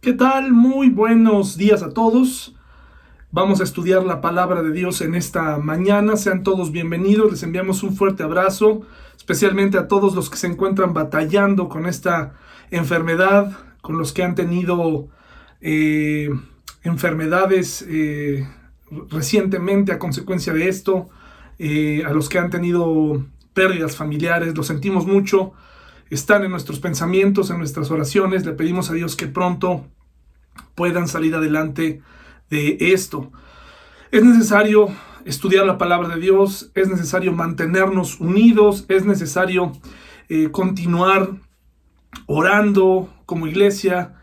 ¿Qué tal? Muy buenos días a todos. Vamos a estudiar la palabra de Dios en esta mañana. Sean todos bienvenidos. Les enviamos un fuerte abrazo, especialmente a todos los que se encuentran batallando con esta enfermedad, con los que han tenido eh, enfermedades eh, recientemente a consecuencia de esto, eh, a los que han tenido pérdidas familiares. Lo sentimos mucho están en nuestros pensamientos, en nuestras oraciones. Le pedimos a Dios que pronto puedan salir adelante de esto. Es necesario estudiar la palabra de Dios, es necesario mantenernos unidos, es necesario eh, continuar orando como iglesia.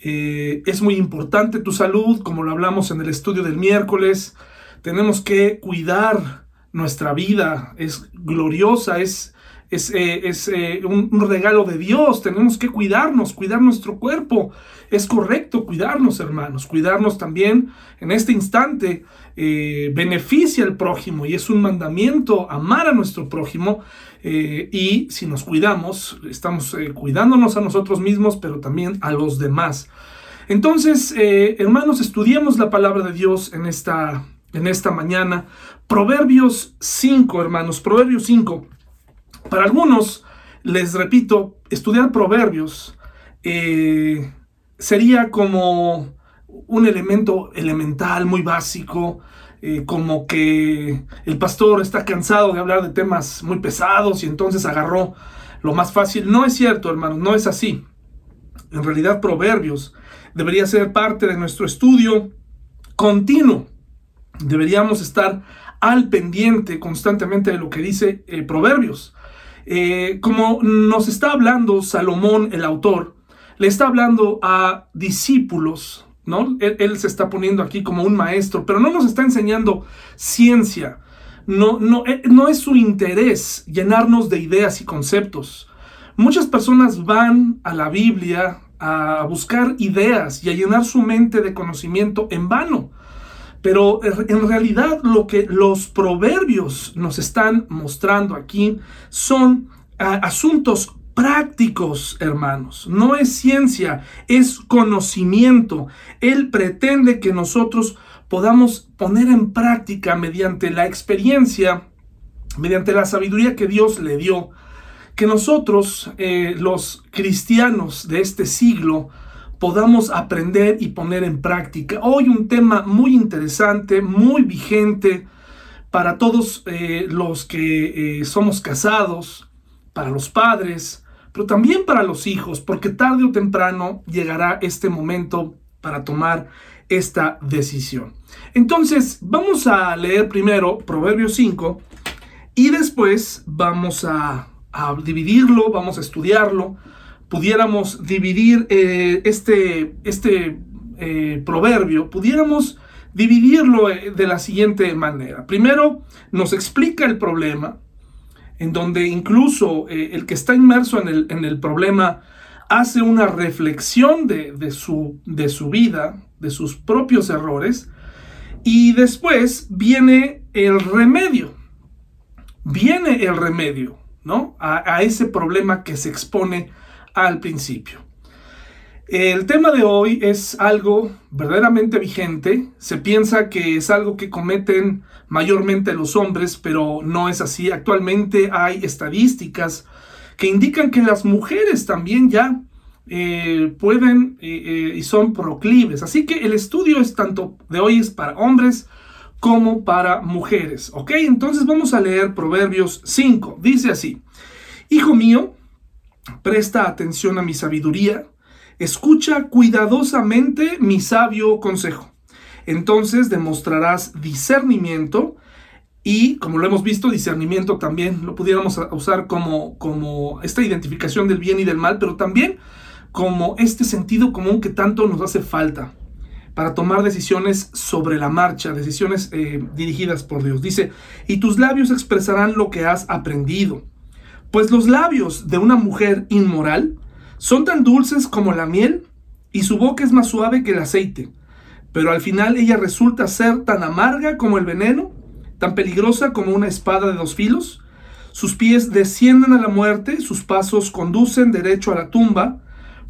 Eh, es muy importante tu salud, como lo hablamos en el estudio del miércoles. Tenemos que cuidar nuestra vida, es gloriosa, es es, eh, eh, un, regalo de Dios. Tenemos que cuidarnos, cuidar nuestro cuerpo. Es correcto cuidarnos, hermanos. Cuidarnos también en este instante eh, beneficia al prójimo y es un mandamiento amar a nuestro prójimo. y si nos cuidamos, estamos cuidándonos a nosotros mismos, pero también a los demás. Entonces, hermanos, estudiemos la palabra de Dios en esta, en esta mañana. Proverbios 5, hermanos, Proverbios 5. Para algunos, les repito, estudiar proverbios eh, sería como un elemento elemental, muy básico, eh, como que el pastor está cansado de hablar de temas muy pesados y entonces agarró lo más fácil. No es cierto, hermanos, no es así. En realidad, proverbios debería ser parte de nuestro estudio continuo. Deberíamos estar al pendiente constantemente de lo que dice eh, proverbios. Eh, como nos está hablando Salomón, el autor, le está hablando a discípulos, ¿no? Él, se está poniendo aquí como un maestro, pero no nos está enseñando ciencia. No, no, eh, no es su interés llenarnos de ideas y conceptos. Muchas personas van a la Biblia a buscar ideas y a llenar su mente de conocimiento en vano. Pero en realidad lo que los proverbios nos están mostrando aquí son ah, asuntos prácticos, hermanos. No es ciencia, es conocimiento. Él pretende que nosotros podamos poner en práctica mediante la experiencia, mediante la sabiduría que Dios le dio, que nosotros, eh, los cristianos de este siglo, podamos aprender y poner en práctica. Hoy un tema muy interesante, muy vigente para todos eh, los que eh, somos casados, para los padres, pero también para los hijos, porque tarde o temprano llegará este momento para tomar esta decisión. Entonces, vamos a leer primero Proverbios 5 y después vamos a, a dividirlo, vamos a estudiarlo pudiéramos dividir eh, este, este eh, proverbio, pudiéramos dividirlo eh, de la siguiente manera. Primero, nos explica el problema, en donde incluso el que está inmerso en el, en el problema hace una reflexión de, de, su, de su vida, de sus propios errores, y después viene el remedio. Viene el remedio, ¿no? A, a ese problema que se expone al principio. El tema de hoy es algo verdaderamente vigente. Se piensa que es algo que cometen mayormente los hombres, pero no es así. Actualmente hay estadísticas que indican que las mujeres también ya eh, pueden eh, eh, y son proclives. Así que el estudio es tanto de hoy es para hombres como para mujeres. ¿Ok? Entonces vamos a leer Proverbios 5. Dice así, Hijo mío, Presta atención a mi sabiduría, escucha cuidadosamente mi sabio consejo. Entonces demostrarás discernimiento y, como lo hemos visto, discernimiento también lo pudiéramos usar como, como esta identificación del bien y del mal, pero también como este sentido común que tanto nos hace falta para tomar decisiones sobre la marcha, decisiones eh, dirigidas por Dios. Dice, y tus labios expresarán lo que has aprendido pues los labios de una mujer inmoral son tan dulces como la miel y su boca es más suave que el aceite. Pero al final ella resulta ser tan amarga como el veneno, tan peligrosa como una espada de dos filos. Sus pies descienden a la muerte, sus pasos conducen derecho a la tumba,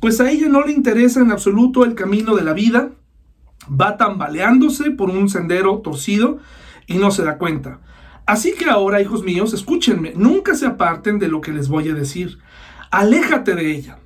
pues a ella no le interesa en absoluto el camino de la vida, va tambaleándose por un sendero torcido y no se da cuenta. Así que ahora, hijos míos, escúchenme, nunca se aparten de lo que les voy a decir. Aléjate de ella.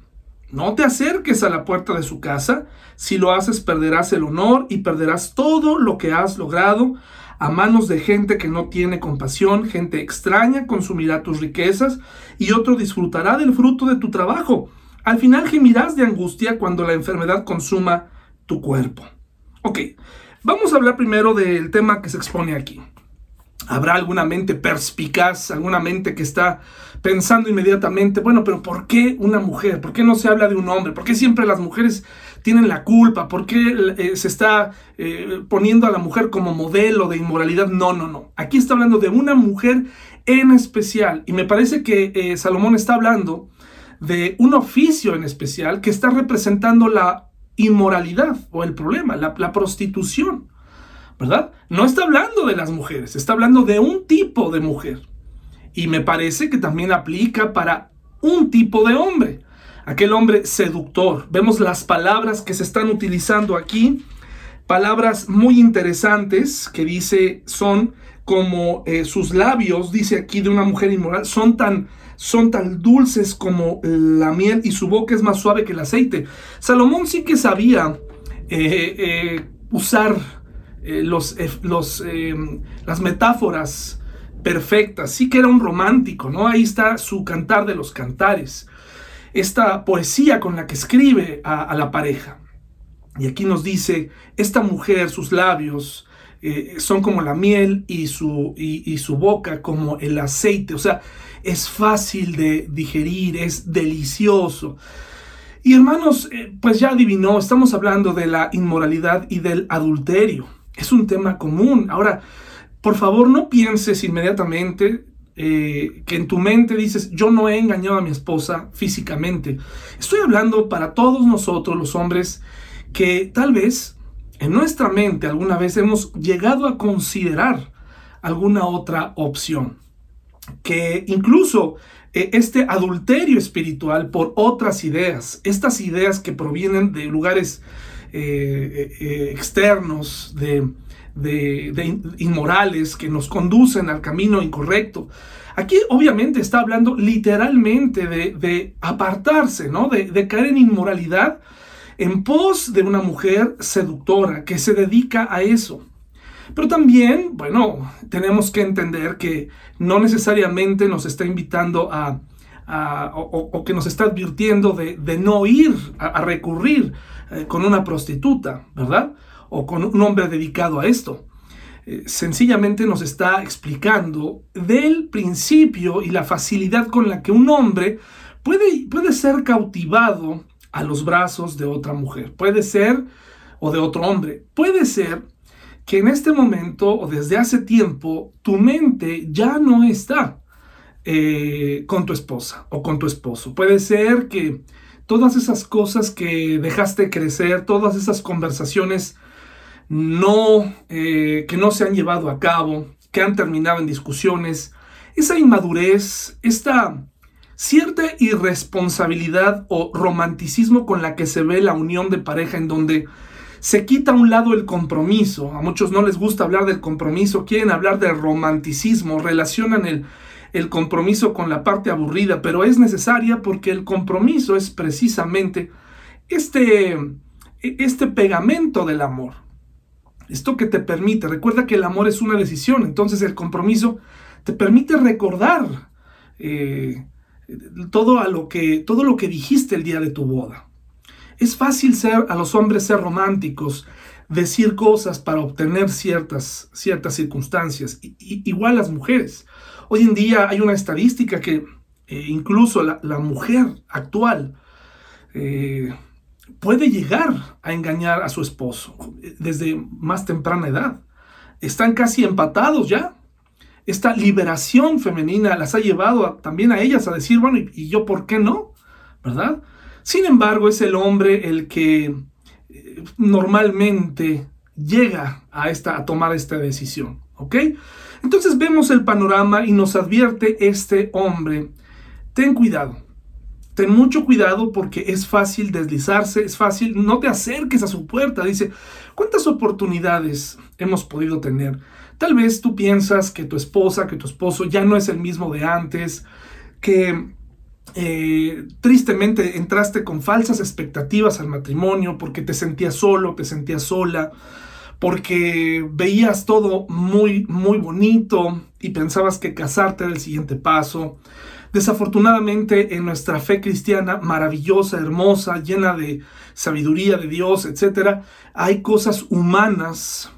No te acerques a la puerta de su casa. Si lo haces, perderás el honor y perderás todo lo que has logrado a manos de gente que no tiene compasión, gente extraña consumirá tus riquezas y otro disfrutará del fruto de tu trabajo. Al final gemirás de angustia cuando la enfermedad consuma tu cuerpo. Ok, vamos a hablar primero del tema que se expone aquí. Habrá alguna mente perspicaz, alguna mente que está pensando inmediatamente, bueno, pero ¿por qué una mujer? ¿Por qué no se habla de un hombre? ¿Por qué siempre las mujeres tienen la culpa? ¿Por qué eh, se está eh, poniendo a la mujer como modelo de inmoralidad? No, no, no. Aquí está hablando de una mujer en especial. Y me parece que eh, Salomón está hablando de un oficio en especial que está representando la inmoralidad o el problema, la, la prostitución. ¿Verdad? No está hablando de las mujeres, está hablando de un tipo de mujer. Y me parece que también aplica para un tipo de hombre, aquel hombre seductor. Vemos las palabras que se están utilizando aquí, palabras muy interesantes que dice son como eh, sus labios, dice aquí de una mujer inmoral, son tan, son tan dulces como la miel y su boca es más suave que el aceite. Salomón sí que sabía eh, eh, usar eh, los, eh, los, em, las metáforas perfectas. Sí que era un romántico, ¿no? Ahí está su cantar de los cantares. Esta poesía con la que escribe a, la pareja. Y aquí nos dice, esta mujer, sus labios eh, son como la miel y su, y, su boca como el aceite. O sea, es fácil de digerir, es delicioso. Y hermanos, pues ya adivinó, estamos hablando de la inmoralidad y del adulterio. Es un tema común. Ahora, por favor, no pienses inmediatamente eh, que en tu mente dices, yo no he engañado a mi esposa físicamente. Estoy hablando para todos nosotros, los hombres, que tal vez en nuestra mente alguna vez hemos llegado a considerar alguna otra opción. Que incluso eh, este adulterio espiritual por otras ideas, estas ideas que provienen de lugares eh, eh, externos, de, inmorales que nos conducen al camino incorrecto. Aquí obviamente está hablando literalmente de, apartarse, ¿no? De, de, caer en inmoralidad en pos de una mujer seductora que se dedica a eso. Pero también, bueno, tenemos que entender que no necesariamente nos está invitando a, o, que nos está advirtiendo de, no ir a, recurrir eh, con una prostituta, ¿verdad? O con un hombre dedicado a esto. Eh, sencillamente nos está explicando del principio y la facilidad con la que un hombre puede, puede ser cautivado a los brazos de otra mujer. Puede ser, o de otro hombre, puede ser que en este momento o desde hace tiempo tu mente ya no está eh, con tu esposa o con tu esposo. Puede ser que todas esas cosas que dejaste crecer, todas esas conversaciones no, eh, que no se han llevado a cabo, que han terminado en discusiones, esa inmadurez, esta cierta irresponsabilidad o romanticismo con la que se ve la unión de pareja en donde se quita a un lado el compromiso. A muchos no les gusta hablar del compromiso, quieren hablar del romanticismo, relacionan el, el compromiso con la parte aburrida, pero es necesaria porque el compromiso es precisamente este, este pegamento del amor. Esto que te permite, recuerda que el amor es una decisión, entonces el compromiso te permite recordar eh, todo, a lo que, todo lo que dijiste el día de tu boda. Es fácil ser a los hombres ser románticos, decir cosas para obtener ciertas, ciertas circunstancias, igual las mujeres. Hoy en día hay una estadística que eh, incluso la, mujer actual eh, puede llegar a engañar a su esposo eh, desde más temprana edad. Están casi empatados ya. Esta liberación femenina las ha llevado también a ellas a decir, bueno, ¿y, yo por qué no? ¿Verdad? Sin embargo, es el hombre el que normalmente llega a, esta, a tomar esta decisión. ¿Ok? Entonces vemos el panorama y nos advierte este hombre, ten cuidado, ten mucho cuidado porque es fácil deslizarse, es fácil, no te acerques a su puerta. Dice, ¿cuántas oportunidades hemos podido tener? Tal vez tú piensas que tu esposa, que tu esposo ya no es el mismo de antes, que eh, tristemente entraste con falsas expectativas al matrimonio porque te sentías solo, te sentías sola, porque veías todo muy, muy bonito y pensabas que casarte era el siguiente paso. Desafortunadamente en nuestra fe cristiana maravillosa, hermosa, llena de sabiduría de Dios, etc., hay cosas humanas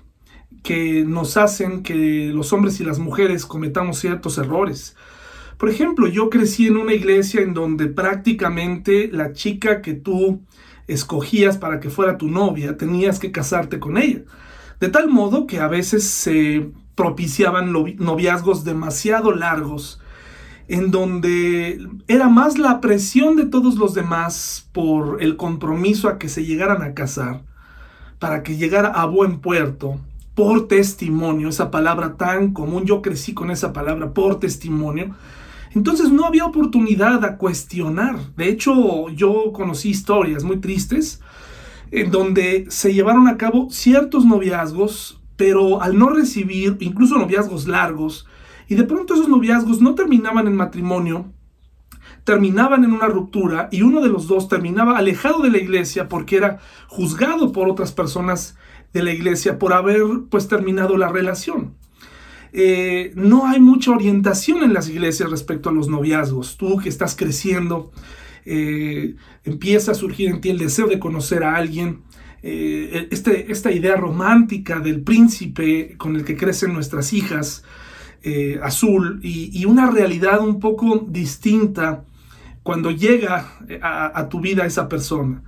que nos hacen que los hombres y las mujeres cometamos ciertos errores. Por ejemplo, yo crecí en una iglesia en donde prácticamente la chica que tú escogías para que fuera tu novia, tenías que casarte con ella. De tal modo que a veces se propiciaban noviazgos demasiado largos, en donde era más la presión de todos los demás por el compromiso a que se llegaran a casar, para que llegara a buen puerto, por testimonio, esa palabra tan común, yo crecí con esa palabra, por testimonio, entonces no había oportunidad a cuestionar. De hecho, yo conocí historias muy tristes en donde se llevaron a cabo ciertos noviazgos, pero al no recibir, incluso noviazgos largos, y de pronto esos noviazgos no terminaban en matrimonio, terminaban en una ruptura y uno de los dos terminaba alejado de la iglesia porque era juzgado por otras personas de la iglesia por haber pues terminado la relación. Eh, no hay mucha orientación en las iglesias respecto a los noviazgos. Tú que estás creciendo, eh, empieza a surgir en ti el deseo de conocer a alguien. Eh, este, esta idea romántica del príncipe con el que crecen nuestras hijas, azul, y, una realidad un poco distinta cuando llega a, tu vida esa persona.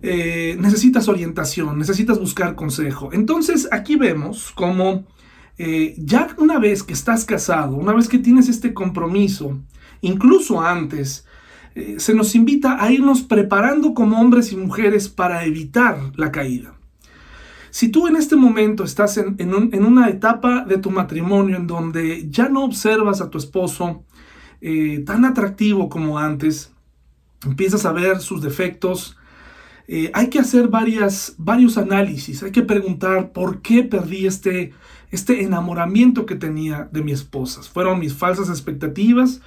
necesitas orientación, necesitas buscar consejo. Entonces aquí vemos cómo eh, ya una vez que estás casado, una vez que tienes este compromiso, incluso antes, eh, se nos invita a irnos preparando como hombres y mujeres para evitar la caída. Si tú en este momento estás en, una etapa de tu matrimonio en donde ya no observas a tu esposo eh, tan atractivo como antes, empiezas a ver sus defectos, hay que hacer varias, varios análisis, hay que preguntar por qué perdí este, este enamoramiento que tenía de mi esposa. Fueron mis falsas expectativas,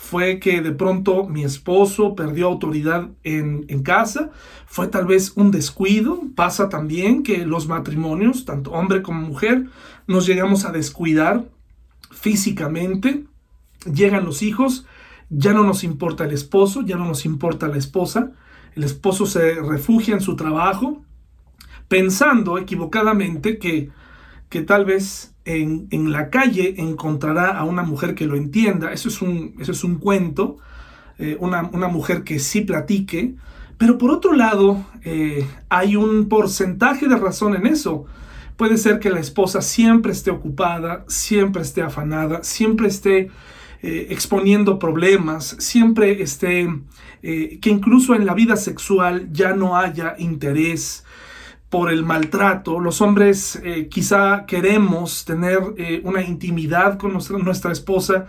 fue que de pronto mi esposo perdió autoridad en, en, casa, fue tal vez un descuido, pasa también que los matrimonios, tanto hombre como mujer, nos llegamos a descuidar físicamente, llegan los hijos, ya no nos importa el esposo, ya no nos importa la esposa, el esposo se refugia en su trabajo, pensando equivocadamente que que tal vez en, la calle encontrará a una mujer que lo entienda. Eso es un, eso es un cuento, eh, una, mujer que sí platique. Pero por otro lado, eh, hay un porcentaje de razón en eso. Puede ser que la esposa siempre esté ocupada, siempre esté afanada, siempre esté eh, exponiendo problemas, siempre esté, que incluso en la vida sexual ya no haya interés, por el maltrato. Los hombres eh, quizá queremos tener eh, una intimidad con nuestra, nuestra, esposa,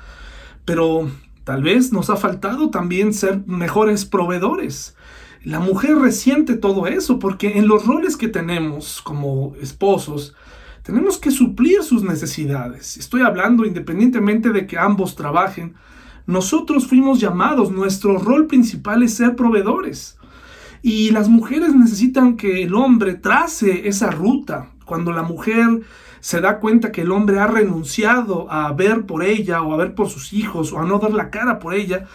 pero tal vez nos ha faltado también ser mejores proveedores. La mujer resiente todo eso porque en los roles que tenemos como esposos, tenemos que suplir sus necesidades. Estoy hablando independientemente de que ambos trabajen. Nosotros fuimos llamados, nuestro rol principal es ser proveedores. Y las mujeres necesitan que el hombre trace esa ruta. Cuando la mujer se da cuenta que el hombre ha renunciado a ver por ella o a ver por sus hijos o a no dar la cara por ella,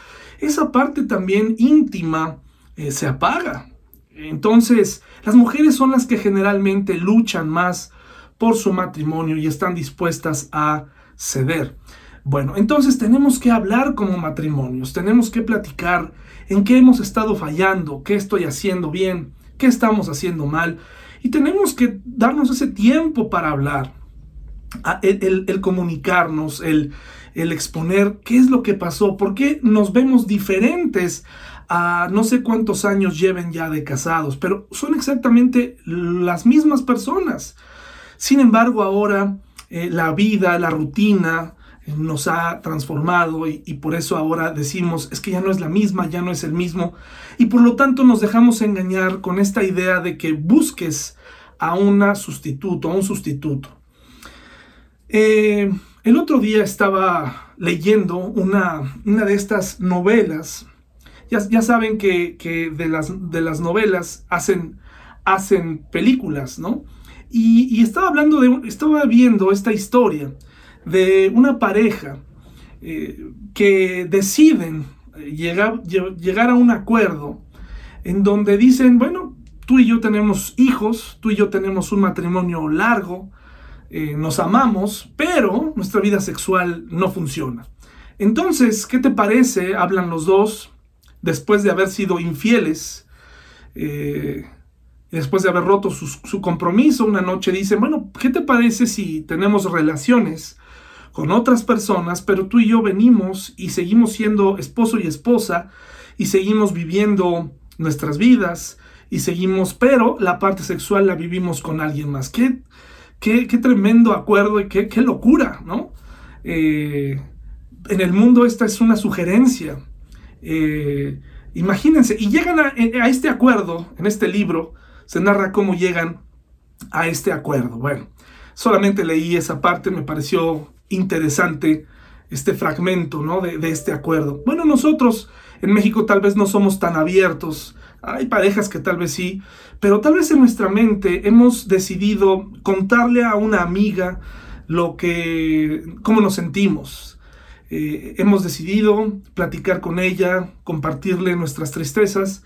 esa parte también íntima eh, se apaga. Entonces, las mujeres son las que generalmente luchan más por su matrimonio y están dispuestas a ceder. Bueno, entonces tenemos que hablar como matrimonios, tenemos que platicar en qué hemos estado fallando, qué estoy haciendo bien, qué estamos haciendo mal. Y tenemos que darnos ese tiempo para hablar, el, comunicarnos, el, exponer qué es lo que pasó, por qué nos vemos diferentes a no sé cuántos años lleven ya de casados, pero son exactamente las mismas personas. Sin embargo, ahora eh, la vida, la rutina, nos ha transformado y, por eso ahora decimos, es que ya no es la misma, ya no es el mismo. Y por lo tanto nos dejamos engañar con esta idea de que busques a una sustituto, a un sustituto. Eh, el otro día estaba leyendo una, una de estas novelas. Ya, saben que, de, las, de, las, novelas hacen, hacen películas, ¿no? Y, estaba hablando de, estaba viendo esta historia de una pareja eh, que deciden eh, llegar, llegar a un acuerdo en donde dicen, bueno, tú y yo tenemos hijos, tú y yo tenemos un matrimonio largo, eh, nos amamos, pero nuestra vida sexual no funciona. Entonces, ¿qué te parece? Hablan los dos, después de haber sido infieles, después de haber roto su, su, compromiso, una noche dicen, bueno, ¿qué te parece si tenemos relaciones con otras personas, pero tú y yo venimos y seguimos siendo esposo y esposa y seguimos viviendo nuestras vidas y seguimos, pero la parte sexual la vivimos con alguien más. Qué, qué, tremendo acuerdo y qué, qué locura, ¿no? Eh, en el mundo esta es una sugerencia. Eh, imagínense, y llegan a, a este acuerdo, en este libro, se narra cómo llegan a este acuerdo. Bueno, solamente leí esa parte, me pareció interesante este fragmento ¿no? de, este acuerdo. Bueno, nosotros en México tal vez no somos tan abiertos, hay parejas que tal vez sí, pero tal vez en nuestra mente hemos decidido contarle a una amiga lo que, cómo nos sentimos. Eh, hemos decidido platicar con ella, compartirle nuestras tristezas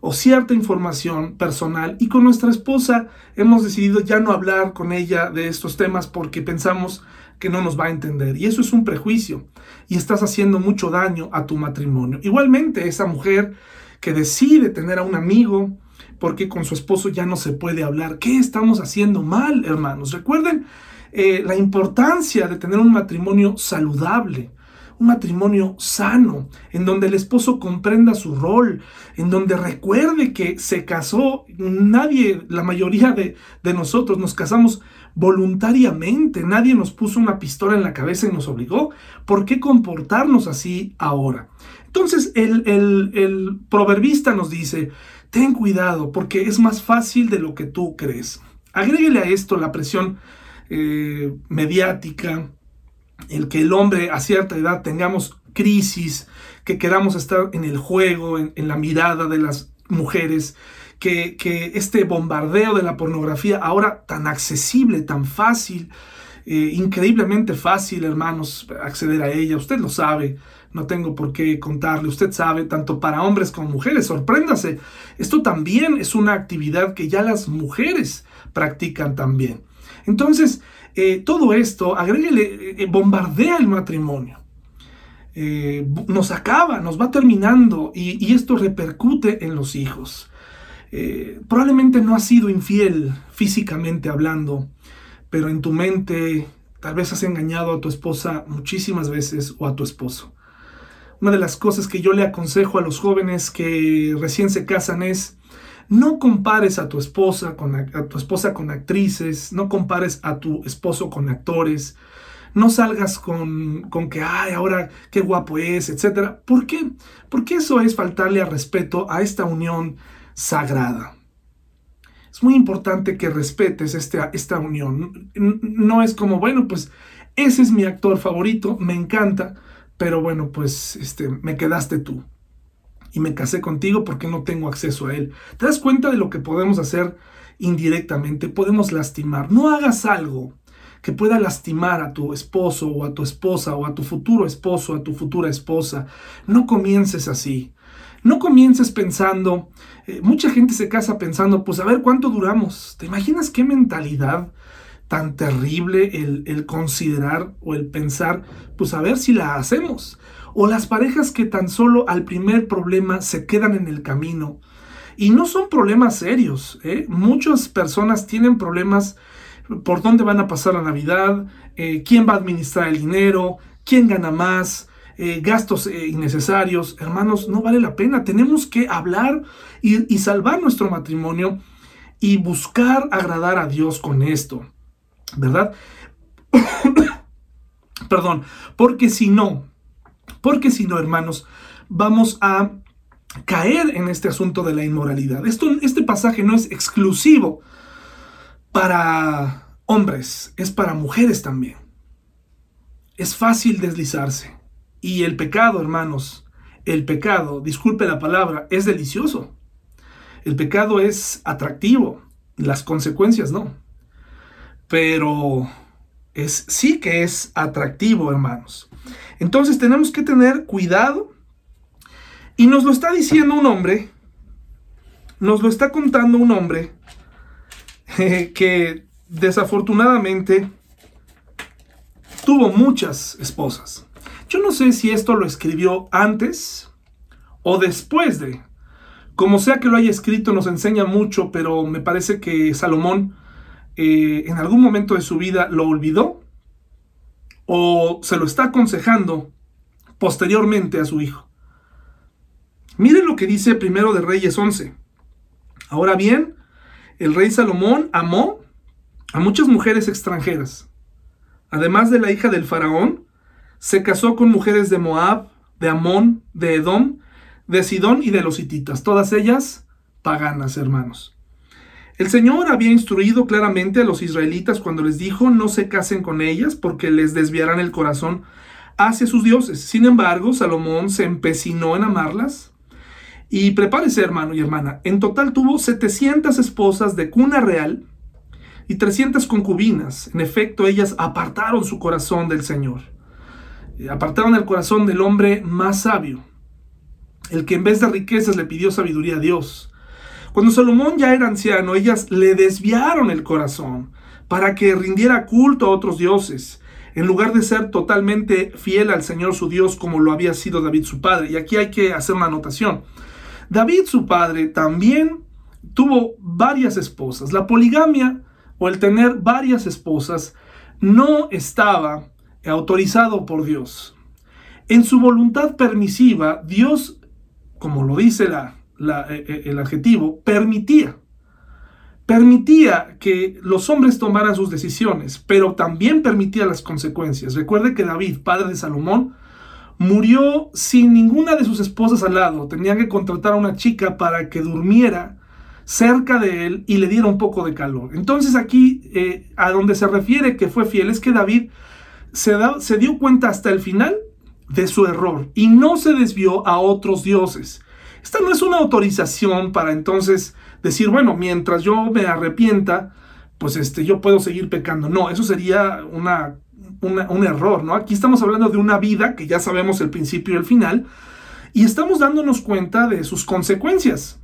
o cierta información personal y con nuestra esposa hemos decidido ya no hablar con ella de estos temas porque pensamos que no nos va a entender. Y eso es un prejuicio. Y estás haciendo mucho daño a tu matrimonio. Igualmente, esa mujer que decide tener a un amigo porque con su esposo ya no se puede hablar. ¿Qué estamos haciendo mal, hermanos? Recuerden eh, la importancia de tener un matrimonio saludable un matrimonio sano, en donde el esposo comprenda su rol, en donde recuerde que se casó, nadie, la mayoría de, nosotros nos casamos voluntariamente, nadie nos puso una pistola en la cabeza y nos obligó. ¿Por qué comportarnos así ahora? Entonces el, proverbista nos dice, ten cuidado porque es más fácil de lo que tú crees. Agréguele a esto la presión eh, mediática, el que el hombre a cierta edad tengamos crisis, que queramos estar en el juego, en, la mirada de las mujeres, que, este bombardeo de la pornografía ahora tan accesible, tan fácil, eh, increíblemente fácil, hermanos, acceder a ella, usted lo sabe, no tengo por qué contarle, usted sabe, tanto para hombres como mujeres, sorpréndase, esto también es una actividad que ya las mujeres practican también. Entonces, eh, todo esto, agréguele, eh, bombardea el matrimonio. nos acaba, nos va terminando y, esto repercute en los hijos. Probablemente no has sido infiel físicamente hablando, pero en tu mente tal vez has engañado a tu esposa muchísimas veces o a tu esposo. Una de las cosas que yo le aconsejo a los jóvenes que recién se casan es no compares a tu esposa con, a tu esposa con actrices, no compares a tu esposo con actores, no salgas con, con que, ay, ahora qué guapo es, etc. ¿Por qué? Porque eso es faltarle al respeto a esta unión sagrada. Es muy importante que respetes esta, esta unión. No es como, bueno, pues ese es mi actor favorito, me encanta, pero bueno, pues este, me quedaste tú y me casé contigo porque no tengo acceso a él. ¿Te das cuenta de lo que podemos hacer indirectamente? Podemos lastimar. No hagas algo que pueda lastimar a tu esposo o a tu esposa o a tu futuro esposo, a tu futura esposa. No comiences así. No comiences pensando, eh, mucha gente se casa pensando, pues a ver cuánto duramos. ¿Te imaginas qué mentalidad tan terrible el, considerar o el pensar, pues a ver si la hacemos? o las parejas que tan solo al primer problema se quedan en el camino. Y no son problemas serios. ¿eh? Muchas personas tienen problemas por dónde van a pasar la Navidad, eh, quién va a administrar el dinero, quién gana más, eh, gastos innecesarios. Hermanos, no vale la pena. Tenemos que hablar y, y salvar nuestro matrimonio y buscar agradar a Dios con esto. ¿Verdad? Perdón, porque si no, porque si no, hermanos, vamos a caer en este asunto de la inmoralidad. Esto, este pasaje no es exclusivo para hombres, es para mujeres también. Es fácil deslizarse. Y el pecado, hermanos, el pecado, disculpe la palabra, es delicioso. El pecado es atractivo, las consecuencias no. Pero es sí que es atractivo, hermanos. Entonces tenemos que tener cuidado y nos lo está diciendo un hombre, nos lo está contando un hombre que desafortunadamente tuvo muchas esposas. Yo no sé si esto lo escribió antes o después de. Como sea que lo haya escrito, nos enseña mucho, pero me parece que Salomón eh, en algún momento de su vida lo olvidó o se lo está aconsejando posteriormente a su hijo. Miren lo que dice primero de Reyes 11. Ahora bien, el rey Salomón amó a muchas mujeres extranjeras. Además de la hija del faraón, se casó con mujeres de Moab, de Amón, de Edom, de Sidón y de los hititas, todas ellas paganas, hermanos. El Señor había instruido claramente a los israelitas cuando les dijo no se casen con ellas porque les desviarán el corazón hacia sus dioses. Sin embargo, Salomón se empecinó en amarlas y prepárese, hermano y hermana, en total tuvo 700 esposas de cuna real y 300 concubinas. En efecto, ellas apartaron su corazón del Señor. Eh, apartaron el corazón del hombre más sabio, el que en vez de riquezas le pidió sabiduría a Dios. Cuando Salomón ya era anciano, ellas le desviaron el corazón para que rindiera culto a otros dioses, en lugar de ser totalmente fiel al Señor su Dios como lo había sido David su padre. Y aquí hay que hacer una anotación. David, su padre, también tuvo varias esposas. La poligamia o el tener varias esposas no estaba autorizado por Dios. En su voluntad permisiva, Dios, como lo dice eh, eh, el adjetivo, permitía. Permitía que los hombres tomaran sus decisiones, pero también permitía las consecuencias. Recuerde que David, padre de Salomón, murió sin ninguna de sus esposas al lado. Tenía que contratar a una chica para que durmiera cerca de él y le diera un poco de calor. Entonces aquí, eh, a donde se refiere que fue fiel, es que David se, dio cuenta hasta el final de su error y no se desvió a otros dioses. Esta no es una autorización para entonces decir, bueno, mientras yo me arrepienta, pues este, yo puedo seguir pecando. No, eso sería una un error, ¿no? Aquí estamos hablando de una vida que ya sabemos el principio y el final, y estamos dándonos cuenta de sus consecuencias.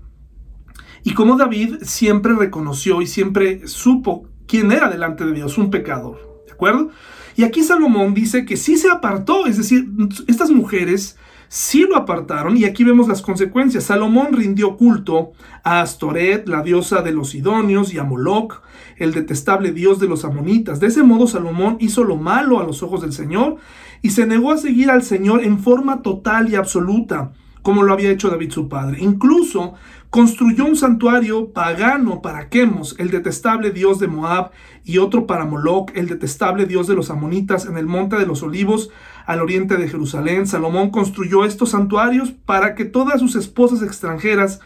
Y como David siempre reconoció y siempre supo quién era delante de Dios, un pecador, ¿de acuerdo? Y aquí Salomón dice que sí se apartó, es decir, estas mujeres sí lo apartaron y aquí vemos las consecuencias. Salomón rindió culto a Astoret, la diosa de los Sidonios, y a Moloch, el detestable dios de los amonitas. De ese modo Salomón hizo lo malo a los ojos del Señor y se negó a seguir al Señor en forma total y absoluta, como lo había hecho David su padre. Incluso construyó un santuario pagano para Quemos, el detestable dios de Moab, y otro para Moloch, el detestable dios de los amonitas, en el monte de los olivos, al oriente de Jerusalén. Salomón construyó estos santuarios para que todas sus esposas extranjeras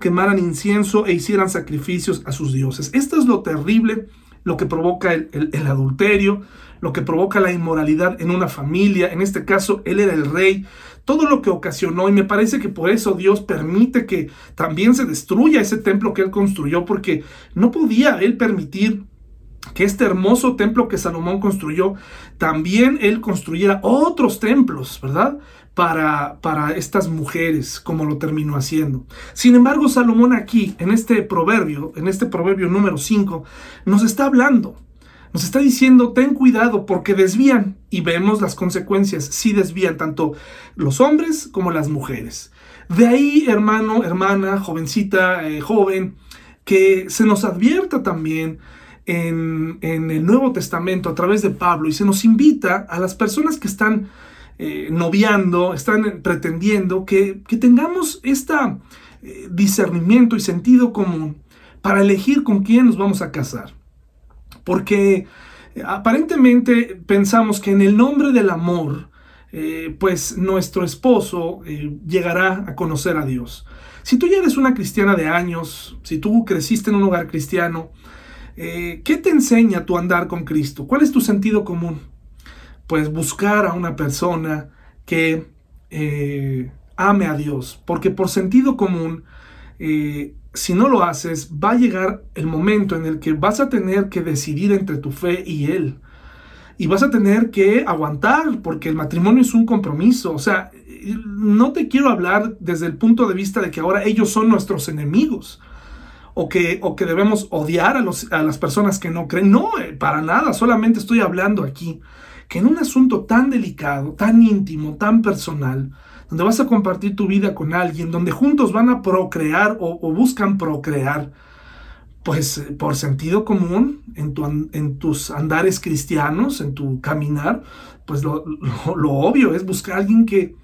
quemaran incienso e hicieran sacrificios a sus dioses. Esto es lo terrible, lo que provoca el, el adulterio, lo que provoca la inmoralidad en una familia. En este caso, él era el rey todo lo que ocasionó y me parece que por eso Dios permite que también se destruya ese templo que él construyó porque no podía él permitir que este hermoso templo que Salomón construyó, también él construyera otros templos, ¿verdad? Para, para estas mujeres, como lo terminó haciendo. Sin embargo, Salomón aquí, en este proverbio, en este proverbio número 5, nos está hablando nos está diciendo, ten cuidado porque desvían y vemos las consecuencias. Si desvían tanto los hombres como las mujeres. De ahí, hermano, hermana, jovencita, eh, joven, que se nos advierta también en, el Nuevo Testamento a través de Pablo y se nos invita a las personas que están eh, noviando, están pretendiendo que, tengamos este discernimiento y sentido común para elegir con quién nos vamos a casar. Porque Aparentemente pensamos que en el nombre del amor, eh, pues nuestro esposo eh, llegará a conocer a Dios. Si tú ya eres una cristiana de años, si tú creciste en un hogar cristiano, eh, ¿qué te enseña tu andar con Cristo? ¿Cuál es tu sentido común? Pues buscar a una persona que ame a Dios, porque por sentido común, si no lo haces, va a llegar el momento en el que vas a tener que decidir entre tu fe y Él. Y vas a tener que aguantar, porque el matrimonio es un compromiso. O sea, no te quiero hablar desde el punto de vista de que ahora ellos son nuestros enemigos. O que, o que debemos odiar a, los, a las personas que no creen. No, eh, para nada. Solamente estoy hablando aquí que en un asunto tan delicado, tan íntimo, tan personal, donde vas a compartir tu vida con alguien, donde juntos van a procrear o, buscan procrear, pues eh, por sentido común, en, tu, en, tus andares cristianos, en tu caminar, pues lo, obvio es buscar a alguien que,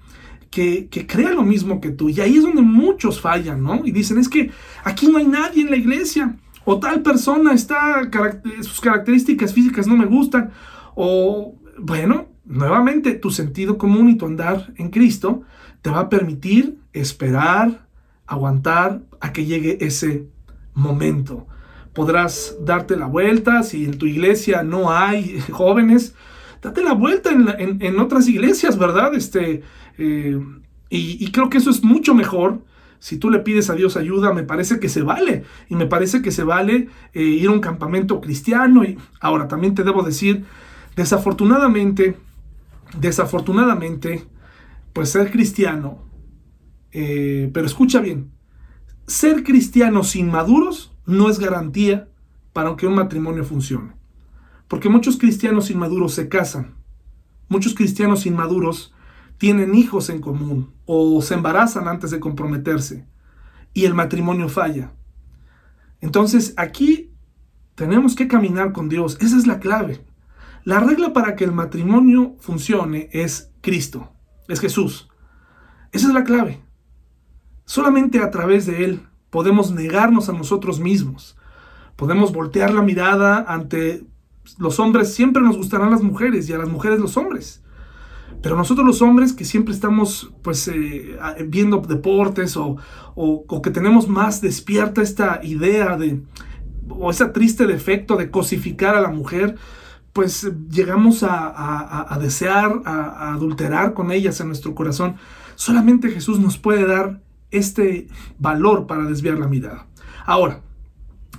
que, crea lo mismo que tú. Y ahí es donde muchos fallan, ¿no? Y dicen, es que aquí no hay nadie en la iglesia. O tal persona está, sus características físicas no me gustan. O, bueno, nuevamente tu sentido común y tu andar en Cristo te va a permitir esperar, aguantar a que llegue ese momento. Podrás darte la vuelta, si en tu iglesia no hay jóvenes, date la vuelta en, otras iglesias, ¿verdad? Este, eh, y, creo que eso es mucho mejor. Si tú le pides a Dios ayuda, me parece que se vale. Y me parece que se vale eh, ir a un campamento cristiano. Y ahora también te debo decir, desafortunadamente, desafortunadamente, pues ser cristiano, eh, pero escucha bien, ser cristianos inmaduros no es garantía para que un matrimonio funcione. Porque muchos cristianos inmaduros se casan, muchos cristianos inmaduros tienen hijos en común o se embarazan antes de comprometerse y el matrimonio falla. Entonces aquí tenemos que caminar con Dios, esa es la clave. La regla para que el matrimonio funcione es Cristo, es Jesús. Esa es la clave. Solamente a través de Él podemos negarnos a nosotros mismos. Podemos voltear la mirada ante los hombres. Siempre nos gustarán las mujeres y a las mujeres los hombres. Pero nosotros los hombres que siempre estamos pues eh, viendo deportes o, o, que tenemos más despierta esta idea de o ese triste defecto de cosificar a la mujer, pues llegamos a, desear, a, adulterar con ellas en nuestro corazón. Solamente Jesús nos puede dar este valor para desviar la mirada. Ahora,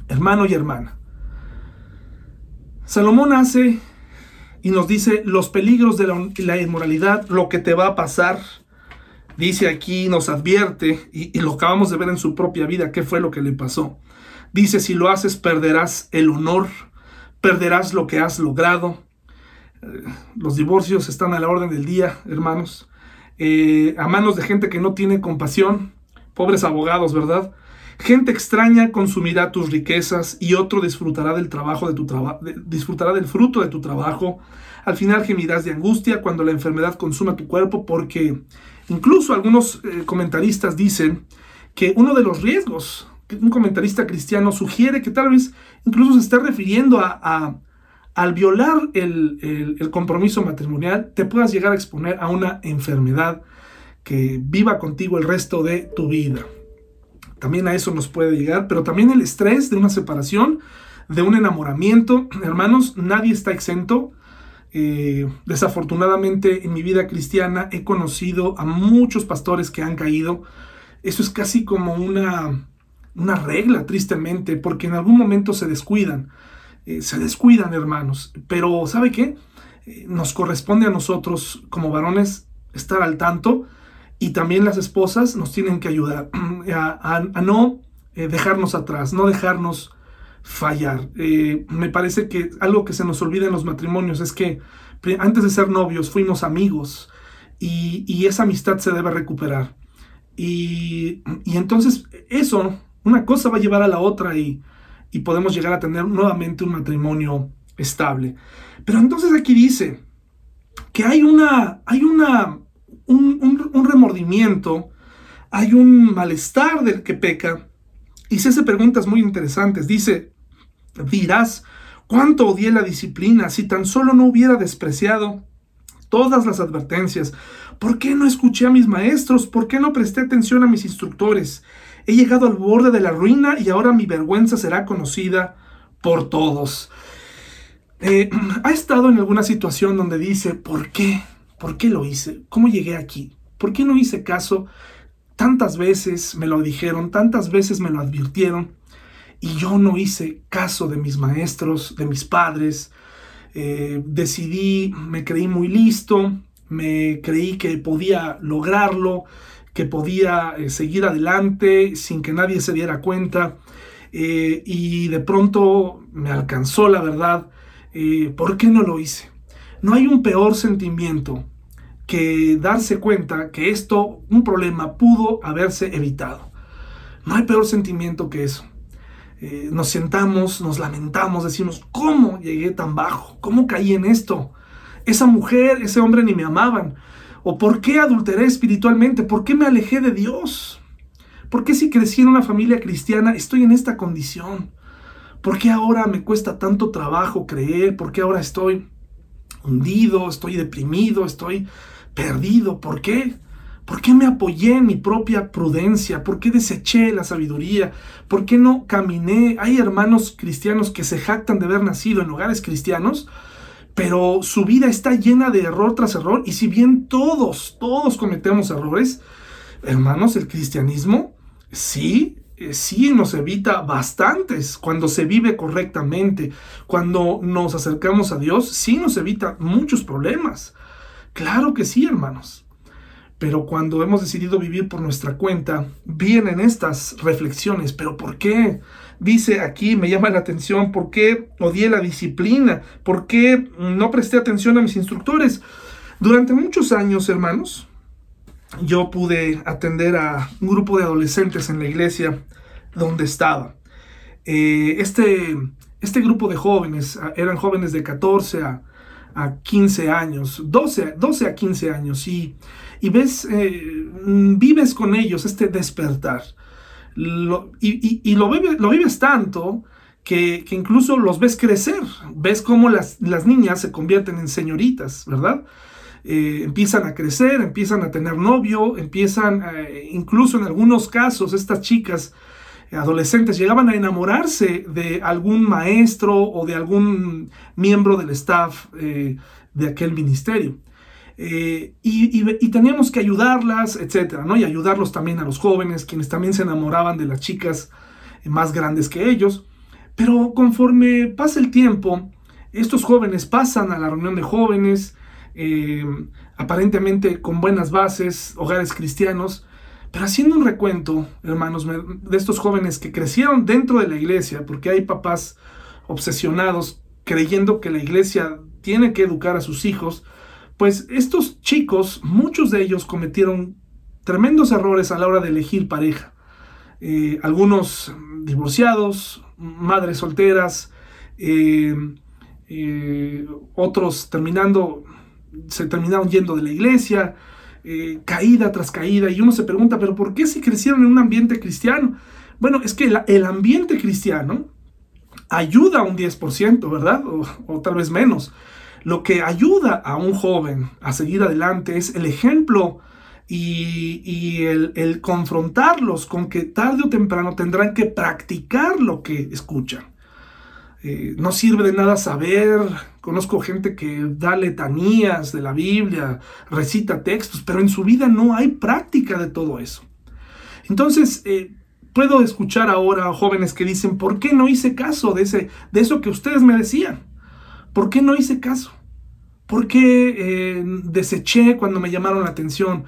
hermano y hermana, Salomón hace y nos dice los peligros de la, inmoralidad, lo que te va a pasar. Dice aquí, nos advierte, y, lo acabamos de ver en su propia vida, qué fue lo que le pasó. Dice, si lo haces perderás el honor perderás lo que has logrado. Eh, los divorcios están a la orden del día, hermanos. Eh, a manos de gente que no tiene compasión. Pobres abogados, ¿verdad? Gente extraña consumirá tus riquezas y otro disfrutará del trabajo de tu trabajo, disfrutará del fruto de tu trabajo. Al final gemirás de angustia cuando la enfermedad consuma tu cuerpo, porque incluso algunos eh, comentaristas dicen que uno de los riesgos un comentarista cristiano sugiere que tal vez incluso se esté refiriendo a, al violar el, compromiso matrimonial, te puedas llegar a exponer a una enfermedad que viva contigo el resto de tu vida. También a eso nos puede llegar, pero también el estrés de una separación, de un enamoramiento. Hermanos, nadie está exento. Eh, desafortunadamente en mi vida cristiana he conocido a muchos pastores que han caído. Eso es casi como una, una regla, tristemente, porque en algún momento se descuidan. Eh, se descuidan, hermanos. Pero, ¿sabe qué? Eh, nos corresponde a nosotros, como varones, estar al tanto y también las esposas nos tienen que ayudar a, no eh, dejarnos atrás, no dejarnos fallar. me parece que algo que se nos olvida en los matrimonios es que antes de ser novios fuimos amigos y, y esa amistad se debe recuperar. Y, y entonces eso una cosa va a llevar a la otra y, podemos llegar a tener nuevamente un matrimonio estable. Pero entonces aquí dice que hay una, hay una, un, remordimiento, hay un malestar del que peca, y se hace preguntas muy interesantes. Dice, dirás, Cuánto odié la disciplina si tan solo no hubiera despreciado todas las advertencias. ¿Por qué no escuché a mis maestros? ¿Por qué no presté atención a mis instructores? He llegado al borde de la ruina y ahora mi vergüenza será conocida por todos. Eh, ¿Ha estado en alguna situación donde dice, ¿por qué? ¿Por qué lo hice? ¿Cómo llegué aquí? ¿Por qué no hice caso? Tantas veces me lo dijeron, tantas veces me lo advirtieron y yo no hice caso de mis maestros, de mis padres. Eh, decidí, me creí muy listo, me creí que podía lograrlo, que podía eh, seguir adelante sin que nadie se diera cuenta. Eh, y de pronto me alcanzó la verdad. ¿Por qué no lo hice? No hay un peor sentimiento que darse cuenta que esto, un problema, pudo haberse evitado. No hay peor sentimiento que eso. Eh, nos sentamos, nos lamentamos, decimos, ¿cómo llegué tan bajo? ¿Cómo caí en esto? Esa mujer, ese hombre ni me amaban. ¿O por qué adulteré espiritualmente? ¿Por qué me alejé de Dios? ¿Por qué si crecí en una familia cristiana estoy en esta condición? ¿Por qué ahora me cuesta tanto trabajo creer? ¿Por qué ahora estoy hundido, estoy deprimido, estoy perdido. ¿Por qué? ¿Por qué me apoyé en mi propia prudencia? ¿Por qué deseché la sabiduría? ¿Por qué no caminé? Hay hermanos cristianos que se jactan de haber nacido en hogares cristianos, pero su vida está llena de error tras error. Y si bien todos, todos cometemos errores, hermanos, el cristianismo sí, eh, sí nos evita bastantes cuando se vive correctamente, cuando nos acercamos a Dios, sí nos evita muchos problemas. Claro que sí, hermanos. Pero cuando hemos decidido vivir por nuestra cuenta, vienen estas reflexiones. ¿Pero por qué? Dice aquí, me llama la atención, ¿por qué odié la disciplina? ¿Por qué no presté atención a mis instructores? Durante muchos años, hermanos, yo pude atender a un grupo de adolescentes en la iglesia donde estaba. Eh, este, este grupo de jóvenes, eran jóvenes de 14 a a 15 años, 12, 12 a 15 años, y, y ves, eh, vives con ellos este despertar. y, lo, lo, vives tanto que, incluso los ves crecer, ves cómo las, las niñas se convierten en señoritas, ¿verdad? Eh, empiezan a crecer, empiezan a tener novio, empiezan, eh, incluso en algunos casos, estas chicas adolescentes llegaban a enamorarse de algún maestro o de algún miembro del staff eh, de aquel ministerio. Eh, y, teníamos que ayudarlas, etcétera, ¿no? Y ayudarlos también a los jóvenes, quienes también se enamoraban de las chicas más grandes que ellos. Pero conforme pasa el tiempo, estos jóvenes pasan a la reunión de jóvenes, eh, aparentemente con buenas bases, hogares cristianos, pero haciendo un recuento, hermanos, de estos jóvenes que crecieron dentro de la iglesia, porque hay papás obsesionados creyendo que la iglesia tiene que educar a sus hijos, pues estos chicos, muchos de ellos cometieron tremendos errores a la hora de elegir pareja. Eh, algunos divorciados, madres solteras, eh, otros terminando, se terminaron yendo de la iglesia, eh, caída tras caída, y uno se pregunta, pero ¿por qué si crecieron en un ambiente cristiano? Bueno, es que el ambiente cristiano ayuda a un 10%, ¿verdad? O, tal vez menos. Lo que ayuda a un joven a seguir adelante es el ejemplo y, el, confrontarlos con que tarde o temprano tendrán que practicar lo que escuchan. Eh, no sirve de nada saber. Conozco gente que da letanías de la Biblia, recita textos, pero en su vida no hay práctica de todo eso. Entonces, eh, puedo escuchar ahora a jóvenes que dicen, ¿por qué no hice caso de, ese, de eso que ustedes me decían? ¿Por qué no hice caso? ¿Por qué eh, deseché cuando me llamaron la atención?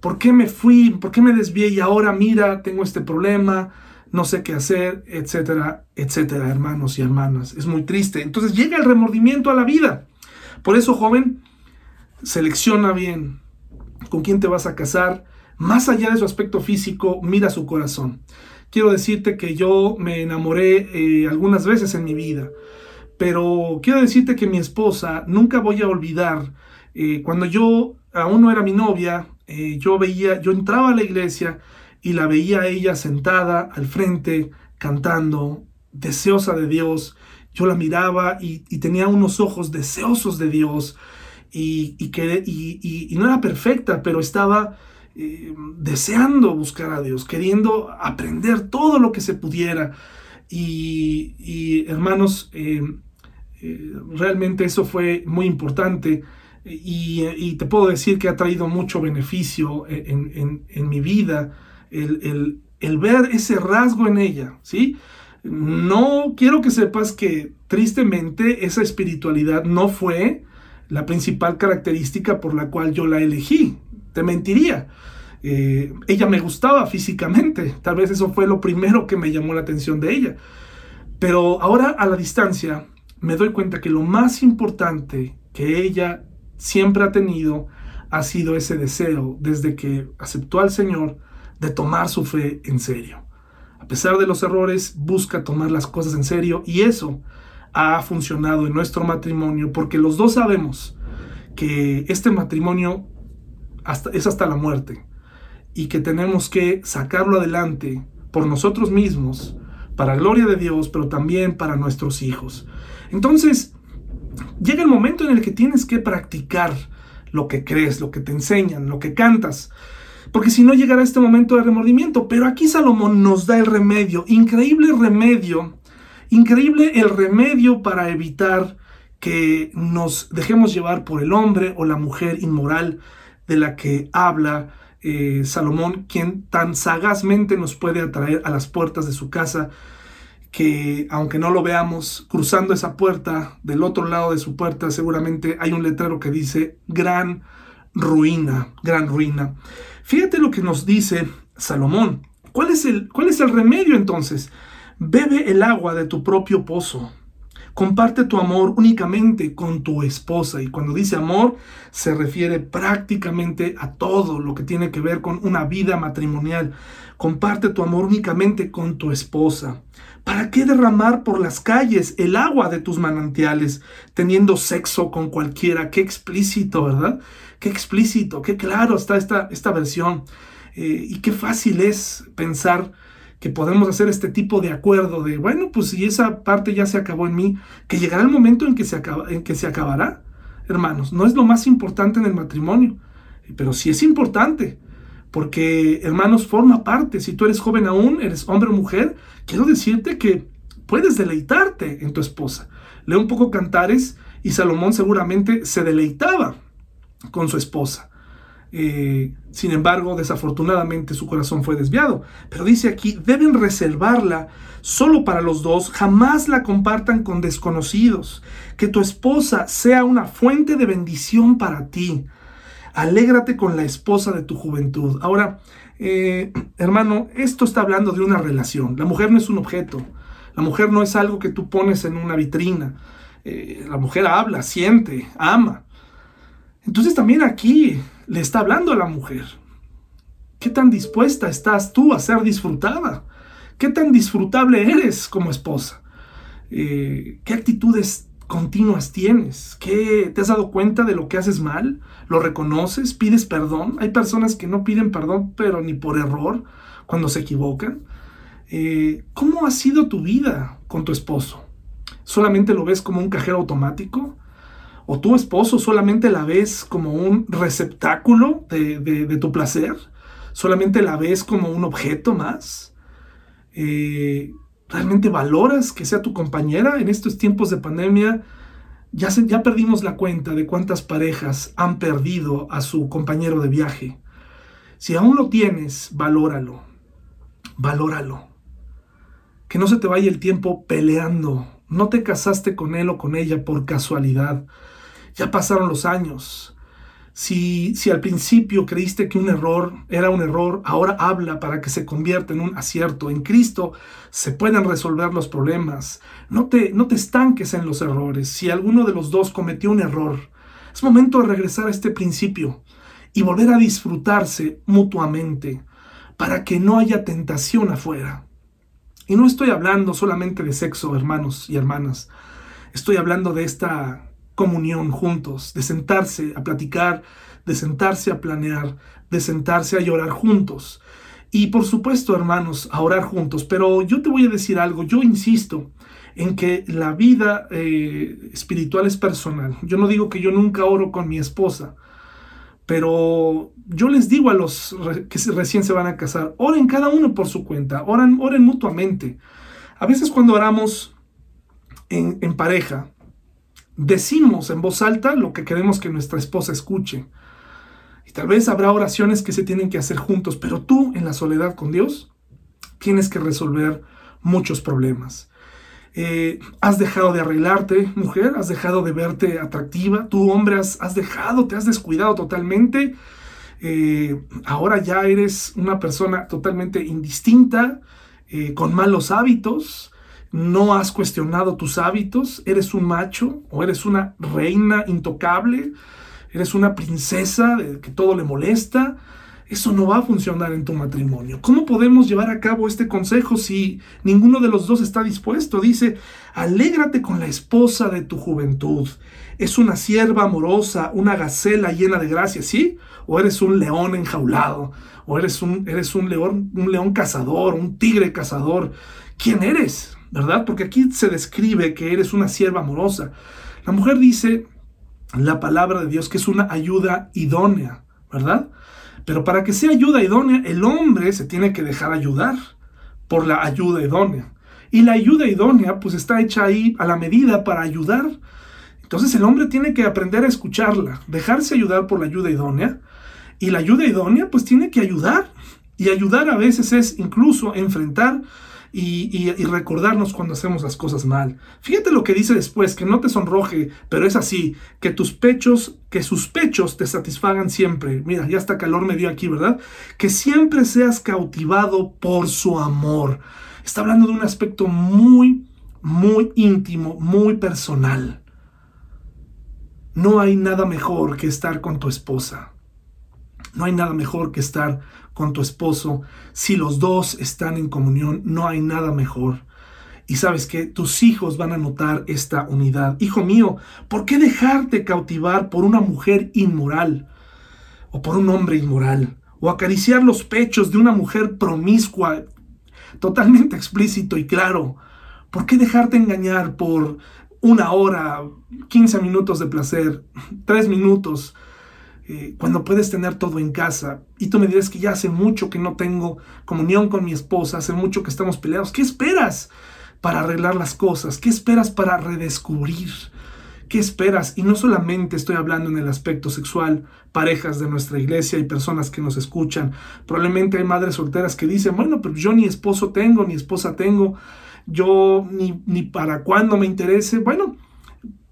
¿Por qué me fui? ¿Por qué me desvié y ahora mira, tengo este problema? No sé qué hacer, etcétera, etcétera, hermanos y hermanas. Es muy triste. Entonces llega el remordimiento a la vida. Por eso, joven, selecciona bien con quién te vas a casar. Más allá de su aspecto físico, mira su corazón. Quiero decirte que yo me enamoré eh, algunas veces en mi vida, pero quiero decirte que mi esposa nunca voy a olvidar eh, cuando yo aún no era mi novia, eh, yo veía, yo entraba a la iglesia y la veía ella sentada al frente, cantando, deseosa de Dios, yo la miraba y, tenía unos ojos deseosos de Dios. Y, y, no era perfecta, pero estaba eh, deseando buscar a Dios, queriendo aprender todo lo que se pudiera. Y, hermanos, eh, eh, realmente eso fue muy importante. Y, te puedo decir que ha traído mucho beneficio en, mi vida el, el, ver ese rasgo en ella, ¿sí? No quiero que sepas que tristemente esa espiritualidad no fue la principal característica por la cual yo la elegí. Te mentiría. Eh, ella me gustaba físicamente. Tal vez eso fue lo primero que me llamó la atención de ella. Pero ahora a la distancia me doy cuenta que lo más importante que ella siempre ha tenido ha sido ese deseo desde que aceptó al Señor de tomar su fe en serio. A pesar de los errores, busca tomar las cosas en serio y eso ha funcionado en nuestro matrimonio porque los dos sabemos que este matrimonio hasta, es hasta la muerte y que tenemos que sacarlo adelante por nosotros mismos, para gloria de Dios, pero también para nuestros hijos. Entonces, llega el momento en el que tienes que practicar lo que crees, lo que te enseñan, lo que cantas. Porque si no llegará este momento de remordimiento. Pero aquí Salomón nos da el remedio, increíble remedio, increíble el remedio para evitar que nos dejemos llevar por el hombre o la mujer inmoral de la que habla eh, Salomón, quien tan sagazmente nos puede atraer a las puertas de su casa que aunque no lo veamos, cruzando esa puerta, del otro lado de su puerta seguramente hay un letrero que dice gran ruina, gran ruina. Fíjate lo que nos dice Salomón. ¿Cuál es el, cuál es el remedio entonces? Bebe el agua de tu propio pozo. Comparte tu amor únicamente con tu esposa. Y cuando dice amor, se refiere prácticamente a todo lo que tiene que ver con una vida matrimonial. Comparte tu amor únicamente con tu esposa. ¿Para qué derramar por las calles el agua de tus manantiales teniendo sexo con cualquiera? Qué explícito, ¿verdad? Qué explícito, qué claro está esta, esta versión. Eh, y qué fácil es pensar que podemos hacer este tipo de acuerdo de, bueno, pues si esa parte ya se acabó en mí, que llegará el momento en que se, acaba, en que se acabará, hermanos. No es lo más importante en el matrimonio, pero sí es importante. Porque, hermanos, forma parte. Si tú eres joven aún, eres hombre o mujer, quiero decirte que puedes deleitarte en tu esposa. Leo un poco Cantares y Salomón seguramente se deleitaba con su esposa. Eh, sin embargo, desafortunadamente su corazón fue desviado. Pero dice aquí, deben reservarla solo para los dos, jamás la compartan con desconocidos. Que tu esposa sea una fuente de bendición para ti. Alégrate con la esposa de tu juventud. Ahora, eh, hermano, esto está hablando de una relación. La mujer no es un objeto. La mujer no es algo que tú pones en una vitrina. Eh, la mujer habla, siente, ama. Entonces también aquí le está hablando a la mujer. ¿Qué tan dispuesta estás tú a ser disfrutada? ¿Qué tan disfrutable eres como esposa? Eh, ¿Qué actitudes continuas tienes? ¿Qué, ¿Te has dado cuenta de lo que haces mal? ¿Lo reconoces? ¿Pides perdón? Hay personas que no piden perdón, pero ni por error, cuando se equivocan. Eh, ¿Cómo ha sido tu vida con tu esposo? ¿Solamente lo ves como un cajero automático? ¿O tu esposo solamente la ves como un receptáculo de, tu placer? ¿Solamente la ves como un objeto más? Eh, ¿Realmente valoras que sea tu compañera en estos tiempos de pandemia? Ya, ya perdimos la cuenta de cuántas parejas han perdido a su compañero de viaje. Si aún lo tienes, valóralo. Valóralo. Que no se te vaya el tiempo peleando. No te casaste con él o con ella por casualidad. Ya pasaron los años. Si, al principio creíste que un error era un error, ahora habla para que se convierta en un acierto. En Cristo se pueden resolver los problemas. No te, no te estanques en los errores. Si alguno de los dos cometió un error, es momento de regresar a este principio y volver a disfrutarse mutuamente para que no haya tentación afuera. Y no estoy hablando solamente de sexo, hermanos y hermanas. Estoy hablando de esta comunión juntos, de sentarse a platicar, de sentarse a planear, de sentarse a llorar juntos. Y por supuesto, hermanos, a orar juntos. Pero yo te voy a decir algo, yo insisto en que la vida eh, espiritual es personal. Yo no digo que yo nunca oro con mi esposa, pero yo les digo a los que recién se van a casar, oren cada uno por su cuenta, oren, mutuamente. A veces cuando oramos en pareja, decimos en voz alta lo que queremos que nuestra esposa escuche. Y tal vez habrá oraciones que se tienen que hacer juntos, pero tú en la soledad con Dios tienes que resolver muchos problemas. Eh, has dejado de arreglarte, mujer, has dejado de verte atractiva, tú hombre has, dejado, te has descuidado totalmente, eh, ahora ya eres una persona totalmente indistinta, eh, con malos hábitos, no has cuestionado tus hábitos, eres un macho o eres una reina intocable, eres una princesa que todo le molesta, eso no va a funcionar en tu matrimonio. ¿Cómo podemos llevar a cabo este consejo si ninguno de los dos está dispuesto? Dice, alégrate con la esposa de tu juventud. Es una sierva amorosa, una gacela llena de gracia, ¿sí? O eres un león enjaulado, o eres un, eres un león, un león cazador, un tigre cazador. ¿Quién eres? ¿Verdad? Porque aquí se describe que eres una sierva amorosa. La mujer dice la palabra de Dios que es una ayuda idónea, ¿verdad? Pero para que sea ayuda idónea, el hombre se tiene que dejar ayudar por la ayuda idónea. Y la ayuda idónea pues está hecha ahí a la medida para ayudar. Entonces el hombre tiene que aprender a escucharla, dejarse ayudar por la ayuda idónea. Y la ayuda idónea pues tiene que ayudar. Y ayudar a veces es incluso enfrentar y, recordarnos cuando hacemos las cosas mal. Fíjate lo que dice después, que no te sonroje, pero es así, que tus pechos, que sus pechos te satisfagan siempre. Mira, ya está calor me dio aquí, ¿verdad? Que siempre seas cautivado por su amor. Está hablando de un aspecto muy, muy íntimo, muy personal. No hay nada mejor que estar con tu esposa. No hay nada mejor que estar con tu esposo. Si los dos están en comunión, no hay nada mejor. Y sabes que tus hijos van a notar esta unidad. Hijo mío, ¿por qué dejarte cautivar por una mujer inmoral o por un hombre inmoral? O acariciar los pechos de una mujer promiscua, totalmente explícito y claro. ¿Por qué dejarte engañar por una hora, 15 minutos de placer, 3 minutos? Eh, cuando puedes tener todo en casa y tú me dirás que ya hace mucho que no tengo comunión con mi esposa, hace mucho que estamos peleados, ¿qué esperas para arreglar las cosas? ¿Qué esperas para redescubrir? ¿Qué esperas? Y no solamente estoy hablando en el aspecto sexual, parejas de nuestra iglesia y personas que nos escuchan. Probablemente hay madres solteras que dicen, bueno, pero yo ni esposo tengo, ni esposa tengo, yo ni, ni para cuándo me interese. Bueno,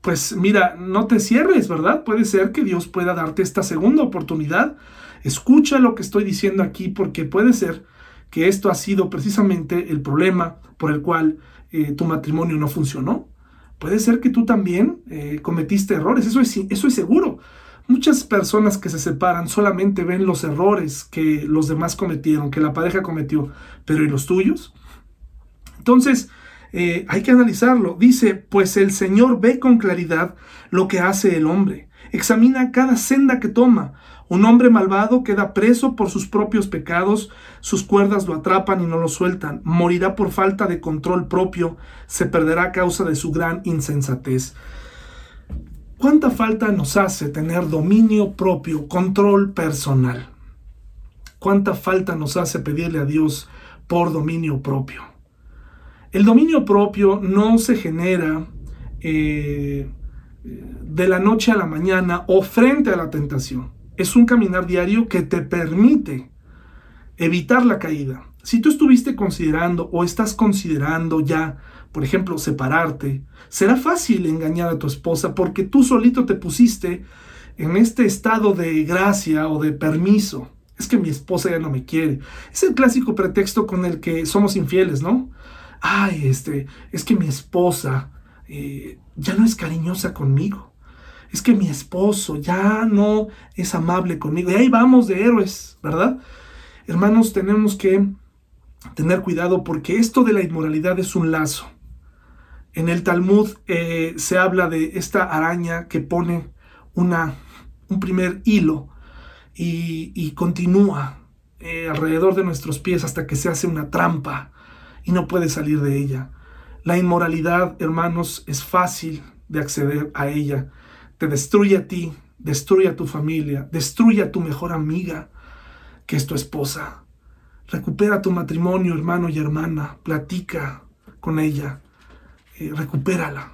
pues mira, no te cierres, ¿verdad? Puede ser que Dios pueda darte esta segunda oportunidad. Escucha lo que estoy diciendo aquí porque puede ser que esto ha sido precisamente el problema por el cual eh, tu matrimonio no funcionó. Puede ser que tú también eh, cometiste errores, eso es, eso es seguro. Muchas personas que se separan solamente ven los errores que los demás cometieron, que la pareja cometió, pero ¿y los tuyos? Entonces, eh, hay que analizarlo. Dice, pues el Señor ve con claridad lo que hace el hombre. Examina cada senda que toma. Un hombre malvado queda preso por sus propios pecados, sus cuerdas lo atrapan y no lo sueltan. Morirá por falta de control propio, se perderá a causa de su gran insensatez. ¿Cuánta falta nos hace tener dominio propio, control personal? ¿Cuánta falta nos hace pedirle a Dios por dominio propio? El dominio propio no se genera eh, de la noche a la mañana o frente a la tentación. Es un caminar diario que te permite evitar la caída. Si tú estuviste considerando o estás considerando ya, por ejemplo, separarte, será fácil engañar a tu esposa porque tú solito te pusiste en este estado de gracia o de permiso. Es que mi esposa ya no me quiere. Es el clásico pretexto con el que somos infieles, ¿no? Ay, este, es que mi esposa eh, ya no es cariñosa conmigo. Es que mi esposo ya no es amable conmigo. Y ahí vamos de héroes, ¿verdad? Hermanos, tenemos que tener cuidado porque esto de la inmoralidad es un lazo. En el Talmud eh, se habla de esta araña que pone una, un primer hilo y, continúa eh, alrededor de nuestros pies hasta que se hace una trampa y no puede salir de ella. La inmoralidad, hermanos, es fácil de acceder a ella. Te destruye a ti, destruye a tu familia, destruye a tu mejor amiga, que es tu esposa. Recupera tu matrimonio, hermano y hermana. Platica con ella. Eh, recupérala.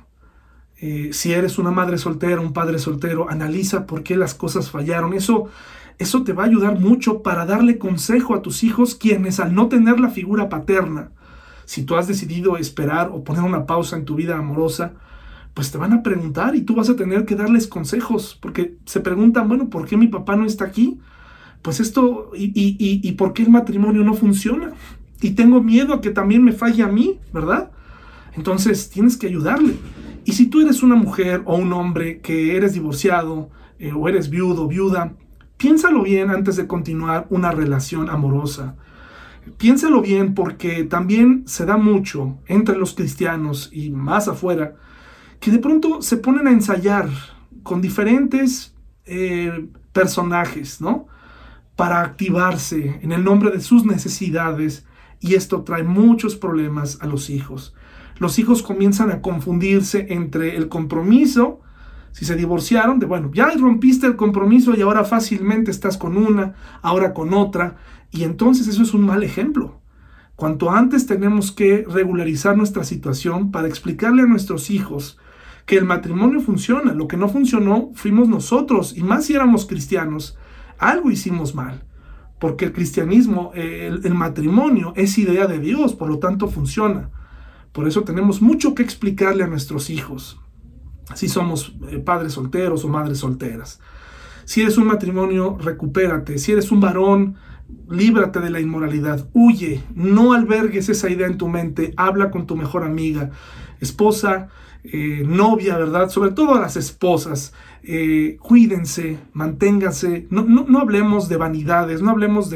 Eh, si eres una madre soltera, un padre soltero, analiza por qué las cosas fallaron. Eso, eso te va a ayudar mucho para darle consejo a tus hijos, quienes al no tener la figura paterna, si tú has decidido esperar o poner una pausa en tu vida amorosa, pues te van a preguntar y tú vas a tener que darles consejos, porque se preguntan, bueno, ¿por qué mi papá no está aquí? Pues esto, y, y, y, por qué el matrimonio no funciona? Y tengo miedo a que también me falle a mí, ¿verdad? Entonces tienes que ayudarle. Y si tú eres una mujer o un hombre que eres divorciado eh, o eres viudo, viuda, piénsalo bien antes de continuar una relación amorosa. Piénsalo bien porque también se da mucho entre los cristianos y más afuera que de pronto se ponen a ensayar con diferentes eh, personajes, ¿no? Para activarse en el nombre de sus necesidades y esto trae muchos problemas a los hijos. Los hijos comienzan a confundirse entre el compromiso, si se divorciaron, de bueno, ya rompiste el compromiso y ahora fácilmente estás con una, ahora con otra, y entonces eso es un mal ejemplo. Cuanto antes tenemos que regularizar nuestra situación para explicarle a nuestros hijos que el matrimonio funciona. Lo que no funcionó fuimos nosotros, y más si éramos cristianos, algo hicimos mal. Porque el cristianismo, el, matrimonio es idea de Dios, por lo tanto funciona. Por eso tenemos mucho que explicarle a nuestros hijos, si somos eh, padres solteros o madres solteras. Si eres un matrimonio, recupérate. Si eres un varón, líbrate de la inmoralidad. Huye, no albergues esa idea en tu mente. Habla con tu mejor amiga, esposa, eh, novia, ¿verdad? Sobre todo a las esposas, eh, cuídense, manténganse, no, no, hablemos de vanidades, no hablemos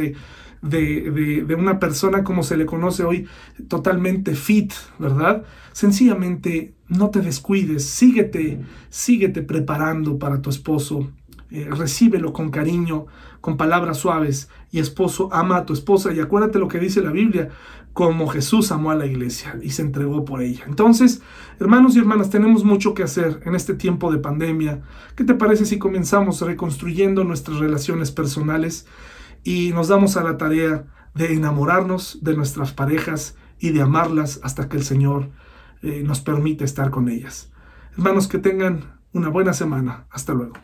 de, de, una persona como se le conoce hoy, totalmente fit, ¿verdad? Sencillamente no te descuides, síguete, síguete preparando para tu esposo, eh, recíbelo con cariño, con palabras suaves, y esposo ama a tu esposa, y acuérdate lo que dice la Biblia, como Jesús amó a la iglesia y se entregó por ella. Entonces, hermanos y hermanas, tenemos mucho que hacer en este tiempo de pandemia. ¿Qué te parece si comenzamos reconstruyendo nuestras relaciones personales y nos damos a la tarea de enamorarnos de nuestras parejas y de amarlas hasta que el Señor eh, nos permite estar con ellas? Hermanos, que tengan una buena semana. Hasta luego.